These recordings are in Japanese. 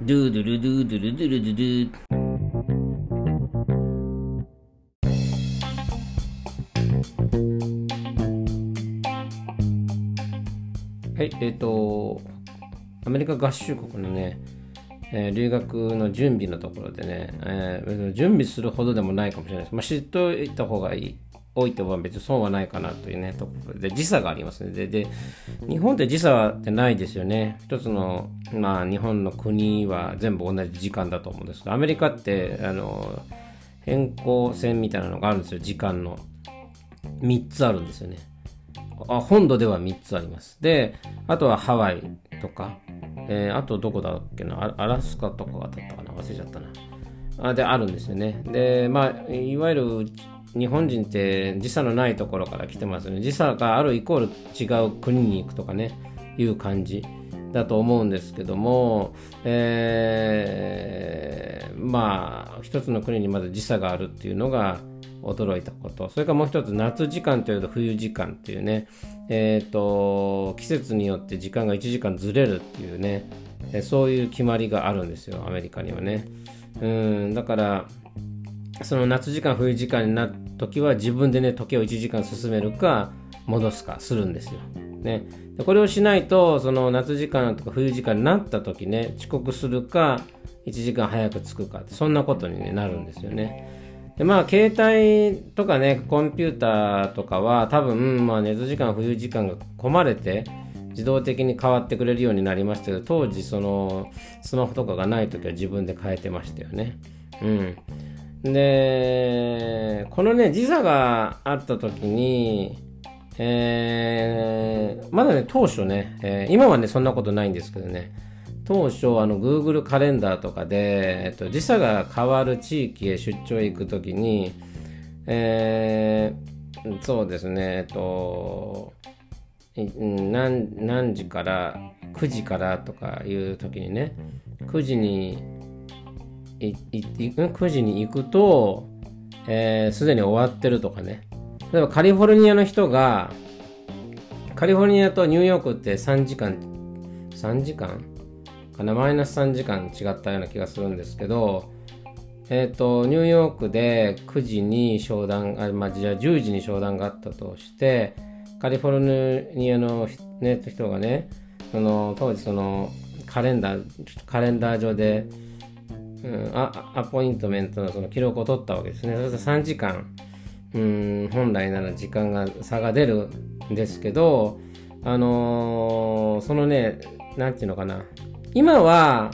ドゥドゥルドゥドゥルドゥルドゥドゥはい、えっ、と、アメリカ合衆国のね、えー留学の準備のところでね、えー準備するほどでもないかもしれないです。まあ、知っておいた方がいい。おいては別に損はないかなというね、ところで、時差がありますね。で、で日本って時差ってないですよね。一つの、まあ、日本の国は全部同じ時間だと思うんですけど、アメリカって、あの、変更線みたいなのがあるんですよ、時間の。3つあるんですよね。あ本土では3つあります。で、あとはハワイとか、えーあとどこだっけな、アアラスカとかだったかな、忘れちゃったな。あで、あるんですよね。で、まあ、いわゆる日本人って時差のないところから来てますよね。時差があるイコール違う国に行くとかね、いう感じだと思うんですけども、えーまあ、一つの国にまだ時差があるっていうのが、驚いたこと。それからもう一つ、夏時間というと冬時間っていうね、えっ、と、季節によって時間が1時間ずれるっていうね、そういう決まりがあるんですよ、アメリカにはね。うん、だから、その夏時間、冬時間になった時は自分でね、時計を1時間進めるか、戻すかするんですよ。ね。でこれをしないと、その夏時間とか冬時間になった時ね、遅刻するか、1時間早く着くかって、そんなことに、ね、なるんですよね。でまあ、携帯とかね、コンピューターとかは多分、まあ、寝時間、冬時間が込まれて、自動的に変わってくれるようになりましたけど、当時、その、スマホとかがない時は自分で変えてましたよね。うん。で、このね、時差があった時に、えーまだね、当初ね、えー今はね、そんなことないんですけどね、当初、あの、Google カレンダーとかで、えっと、時差が変わる地域へ出張へ行くときに、えーそうですね、えっと、何何時から9時からとかいう時にね9時に9時に行くとすで、ー既に終わってるとかね。例えばカリフォルニアの人がカリフォルニアとニューヨークって3時間3時間？かな？マイナス3時間違ったような気がするんですけどえっ、と、ニューヨークで9時に商談、あまあ、じゃあ10時に商談があったとして、カリフォルニアの、ね、人がね、その当時そのカレンダー、カレンダー上で、うん、アアポイントメントのその記録を取ったわけですね。そうすると3時間、うん、本来なら時間が差が出るんですけど、あのーそのね、なんていうのかな。今は、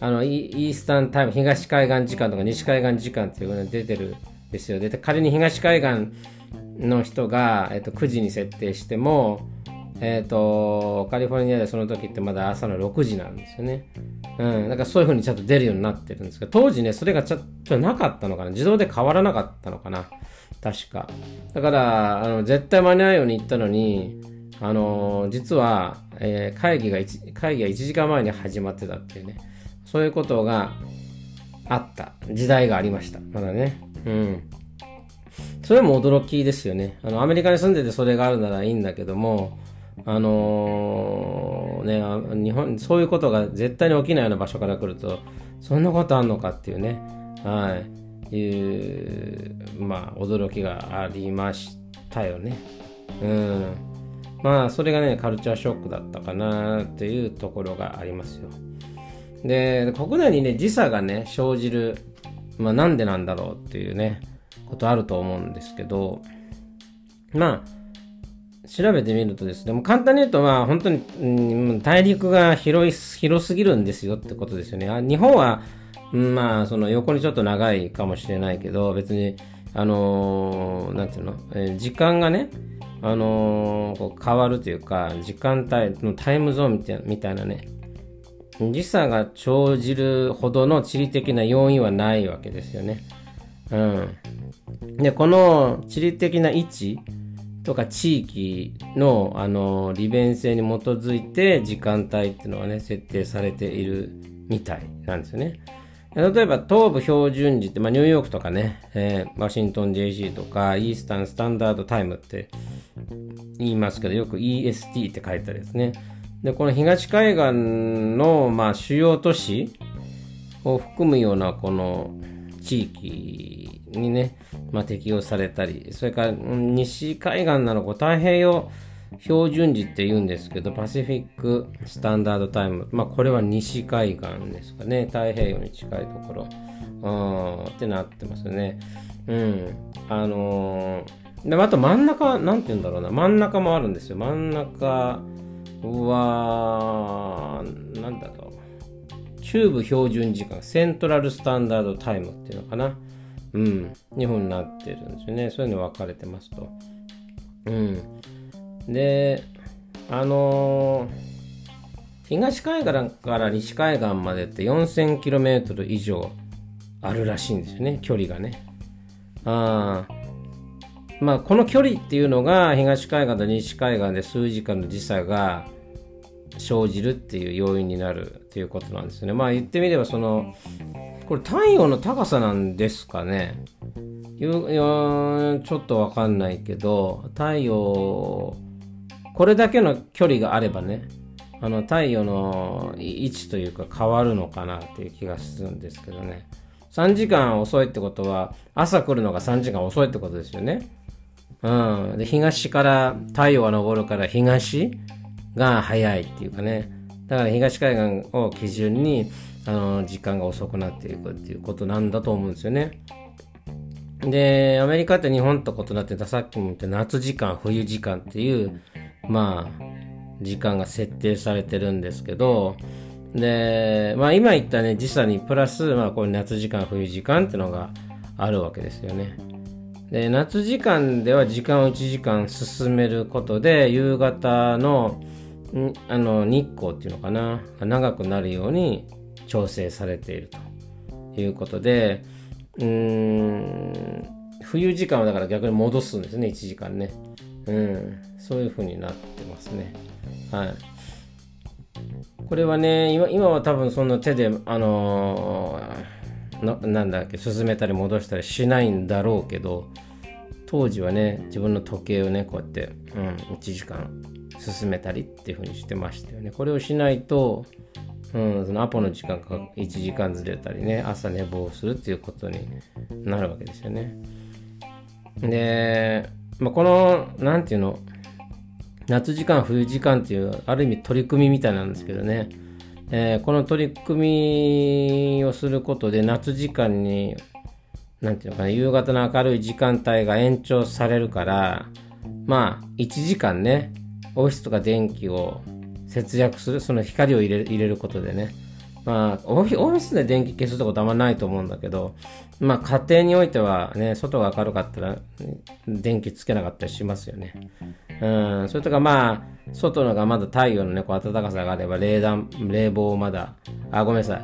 あの、イイースタンタイム、東海岸時間とか西海岸時間っていうのが出てるんですよ。で、仮に東海岸の人が、えっと、9時に設定しても、えっと、カリフォルニアでその時ってまだ朝の6時なんですよね。うん。だからそういう風にちゃんと出るようになってるんですけど、当時ね、それがちょっとなかったのかな。自動で変わらなかったのかな。確か。だから、あの、絶対間に合うように言ったのに、あの、実は、えー会議が、会議が1時間前に始まってたっていうね。そういうことがあった時代がありました。まだね。うん。それも驚きですよね。あの、アメリカに住んでてそれがあるならいいんだけども、あのーね、日本、そういうことが絶対に起きないような場所から来ると、そんなことあんのかっていうね、はい、いう、まあ、驚きがありましたよね。うん。まあ、それがね、カルチャーショックだったかなっていうところがありますよ。で、国内にね、時差がね、生じる、まあ、なんでなんだろうっていうね、ことあると思うんですけど、まあ、調べてみるとですね、もう簡単に言うと、まあ、本当に、うん大陸が広い、広すぎるんですよってことですよね。あ日本は、うんまあ、その横にちょっと長いかもしれないけど、別に、あのーなんていうの、えー時間がね、あのーこう変わるというか、時間帯タイムゾーンみたいなたいなね、時差が生じるほどの地理的な要因はないわけですよね。うん。で、この地理的な位置とか地域の、あの、利便性に基づいて時間帯っていうのはね、設定されているみたいなんですよね。例えば、東部標準時って、まあ、ニューヨークとかね、えーワシントン JC とか、イースタンスタンダードタイムって言いますけど、よく EST って書いてあるやつね。で、この東海岸の、まあ、主要都市を含むようなこの地域にね、まあ、適用されたり、それから西海岸なのか太平洋標準時って言うんですけど、パシフィックスタンダードタイム。まあ、これは西海岸ですかね。太平洋に近いところ。うん、ってなってますよね。うん。あのー、でもあと真ん中、なんて言うんだろうな。真ん中もあるんですよ。真ん中は、なんだろう。中部標準時間、セントラルスタンダードタイムっていうのかな。うん。日本になってるんですよね。そういうの分かれてますと。うん。で、あのー、東海岸から西海岸までって 4000km 以上あるらしいんですよね、距離がね。あまあ、この距離っていうのが東海岸と西海岸で数時間の時差が生じるっていう要因になるっていうことなんですよね。まあ言ってみればそのこれ太陽の高さなんですかね。ちょっとわかんないけど太陽これだけの距離があればね、あの太陽の位置というか変わるのかなっていう気がするんですけどね。3時間遅いってことは、朝来るのが3時間遅いってことですよね。うん。で、東から太陽が昇るから東が早いっていうかね。だから東海岸を基準に、あの、時間が遅くなっていくっていうことなんだと思うんですよね。で、アメリカって日本と異なってた、さっきも言った夏時間、冬時間っていう、まあ、時間が設定されてるんですけど、で、まあ今言ったね、時差にプラス、まあこれ夏時間、冬時間っていうのがあるわけですよね。で、夏時間では時間を1時間進めることで、夕方のあの日光っていうのかな、長くなるように調整されているということで、うん、冬時間はだから逆に戻すんですね、1時間ね。うん、そういう風になってますね。はい。これはね、今今は多分その手で、あのー、なんだっけ、進めたり戻したりしないんだろうけど、当時はね、自分の時計をね、こうやって、うん、1時間進めたりっていう風にしてましたよね。これをしないと、うん、そのアポの時間が1時間ずれたりね、朝寝坊するっていうことになるわけですよね。で、まあ、この、なんていうの、夏時間、冬時間っていう、ある意味取り組みみたいなんですけどね、えー、この取り組みをすることで夏時間に、なんていうのかな、夕方の明るい時間帯が延長されるから、まあ、1時間ね、オフィスとか電気を節約する、その光を入れ入れることでね、まあ、オフィスで電気消すってことあんまないと思うんだけど、まあ、家庭においてはね、外が明るかったら、電気つけなかったりしますよね。うん、それとかまあ、外のがまだ太陽のね、こう暖かさがあれば、冷暖、冷房をまだ、あ、ごめんなさい。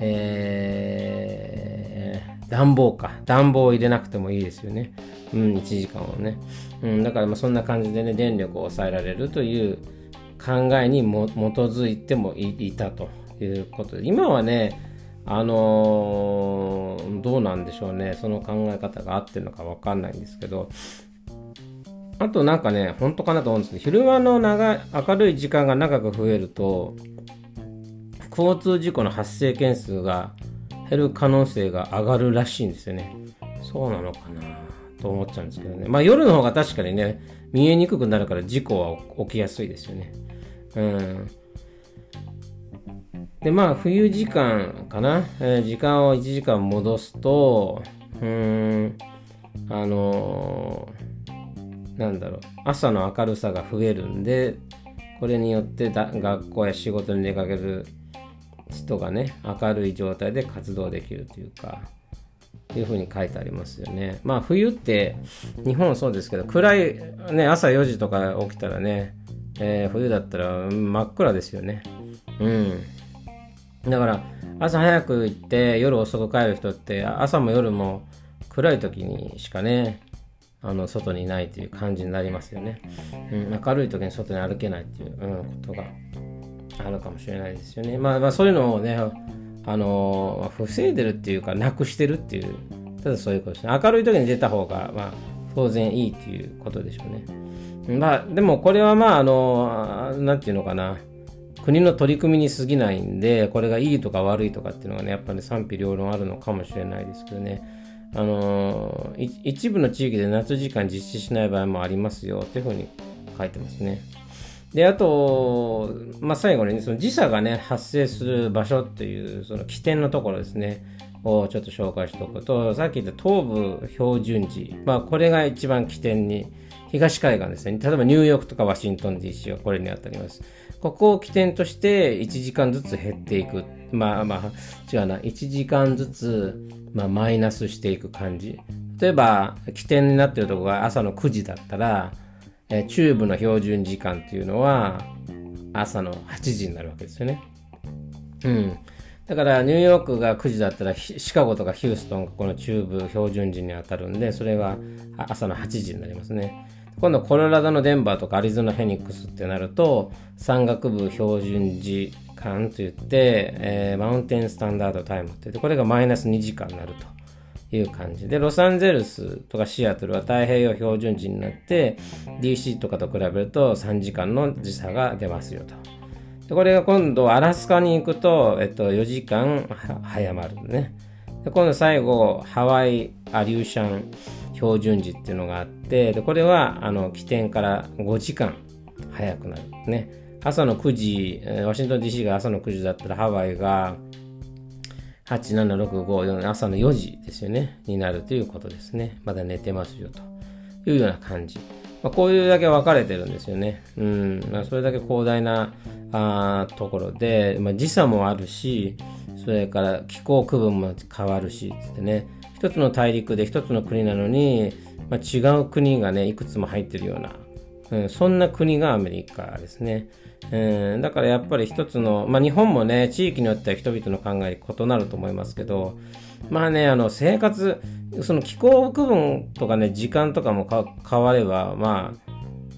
えー、暖房か。暖房を入れなくてもいいですよね。うん、1時間をね。うん、だからまあそんな感じでね、電力を抑えられるという考えに基づいてもいたと。いうことで、今はね、あのー、どうなんでしょうね。その考え方が合ってるのかわかんないんですけど、あとなんかね、本当かなと思うんですけど、昼間の長い、明るい時間が長く増えると、交通事故の発生件数が減る可能性が上がるらしいんですよね。そうなのかなと思っちゃうんですけどね。まあ夜の方が確かにね、見えにくくなるから事故は起きやすいですよね。うん。で、まあ、冬時間かな、えー、時間を1時間戻すと、うん、あのー、なんだろう、朝の明るさが増えるんで、これによってだ学校や仕事に出かける人がね、明るい状態で活動できるというか、いうふうに書いてありますよね。まあ冬って日本そうですけど暗いね朝4時とか起きたらね、えー、冬だったら真っ暗ですよね。うん。だから朝早く行って夜遅く帰る人って朝も夜も暗い時にしかねあの外にいないという感じになりますよね、うん、明るい時に外に歩けないっていう、うん、ことがあるかもしれないですよねまあ、まあそういうのをねあの防いでるっていうかなくしてるっていうただそういうことですね明るい時に出た方がまあ当然いいっていうことでしょうねまあでもこれはまああのなんていうのかな国の取り組みに過ぎないんで、これがいいとか悪いとかっていうのがね、やっぱり、ね、賛否両論あるのかもしれないですけどね。あの、一部の地域で夏時間実施しない場合もありますよっていうふうに書いてますね。で、あと、まあ、最後に、ね、その時差がね、発生する場所っていう、その起点のところですね、をちょっと紹介しておくと、さっき言った東部標準時、まあ、これが一番起点に、東海岸ですね。例えばニューヨークとかワシントン DC がこれに当たります。ここを起点として1時間ずつ減っていく。まあまあ、違うな。1時間ずつ、まあ、マイナスしていく感じ。例えば、起点になってるところが朝の9時だったら、え中部の標準時間っていうのは朝の8時になるわけですよね。うん。だからニューヨークが9時だったらシカゴとかヒューストンがこの中部標準時に当たるんでそれが朝の8時になりますね。今度コロラドのデンバーとかアリゾナ・フェニックスってなると山岳部標準時間といって、えー、マウンテンスタンダードタイムって言ってこれがマイナス2時間になるという感じでロサンゼルスとかシアトルは太平洋標準時になって DC とかと比べると3時間の時差が出ますよと。でこれが今度アラスカに行くと、えっと、4時間早まるね。で今度最後ハワイアリューシャン標準時っていうのがあってでこれはあの起点から5時間早くなるね朝の9時ワシントン DC が朝の9時だったらハワイが8765朝の4時ですよねになるということですね。まだ寝てますよと。いうような感じ、まあ、こういうだけ分かれてるんですよね。うん、まあ、それだけ広大なあところで、まあ、時差もあるしそれから気候区分も変わるしつってね。一つの大陸で一つの国なのに、まあ、違う国がねいくつも入ってるような、うん、そんな国がアメリカですね、うん、だからやっぱり一つの、まあ、日本もね地域によっては人々の考え異なると思いますけどまあねあの生活その気候区分とかね時間とかも変わればま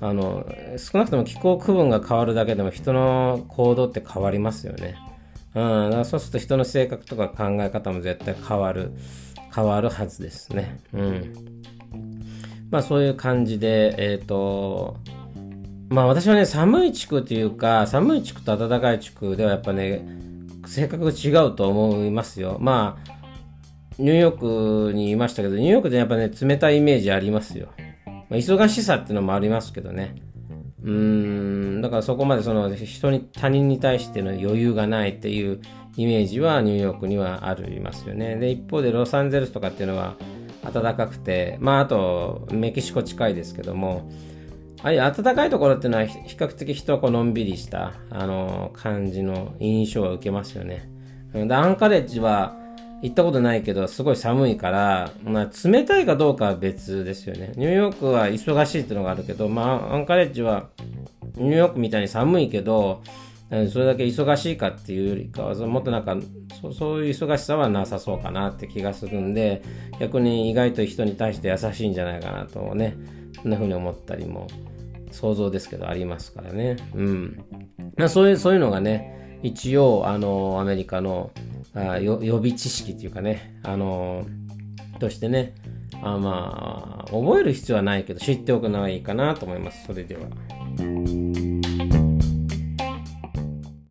ああの少なくとも気候区分が変わるだけでも人の行動って変わりますよね。うん、そうすると人の性格とか考え方も絶対変わる。変わるはずですね。うん。まあそういう感じで、えっ、ー、と、まあ私はね、寒い地区というか、寒い地区と暖かい地区ではやっぱね、性格が違うと思いますよ。まあ、ニューヨークにいましたけど、ニューヨークでやっぱね、冷たいイメージありますよ。まあ、忙しさっていうのもありますけどね。うーん、だからそこまでその人に、他人に対しての余裕がないっていうイメージはニューヨークにはありますよね。で、一方でロサンゼルスとかっていうのは暖かくて、まああとメキシコ近いですけども、ああい暖かいところっていうのは比較的人はこうのんびりしたあの感じの印象を受けますよね。で、アンカレッジは行ったことないけど、すごい寒いから、まあ、冷たいかどうかは別ですよね。ニューヨークは忙しいっていうのがあるけど、まあ、アンカレッジはニューヨークみたいに寒いけど、それだけ忙しいかっていうよりかは、もっとなんかそ、そういう忙しさはなさそうかなって気がするんで、逆に意外と人に対して優しいんじゃないかなとね、そんな風に思ったりも、想像ですけどありますからね。うん。まあ、そういう、そういうのがね、一応、あの、アメリカのあ予備知識っていうかね、あの、としてね、あまあ、覚える必要はないけど、知っておくのはいいかなと思います。それでは。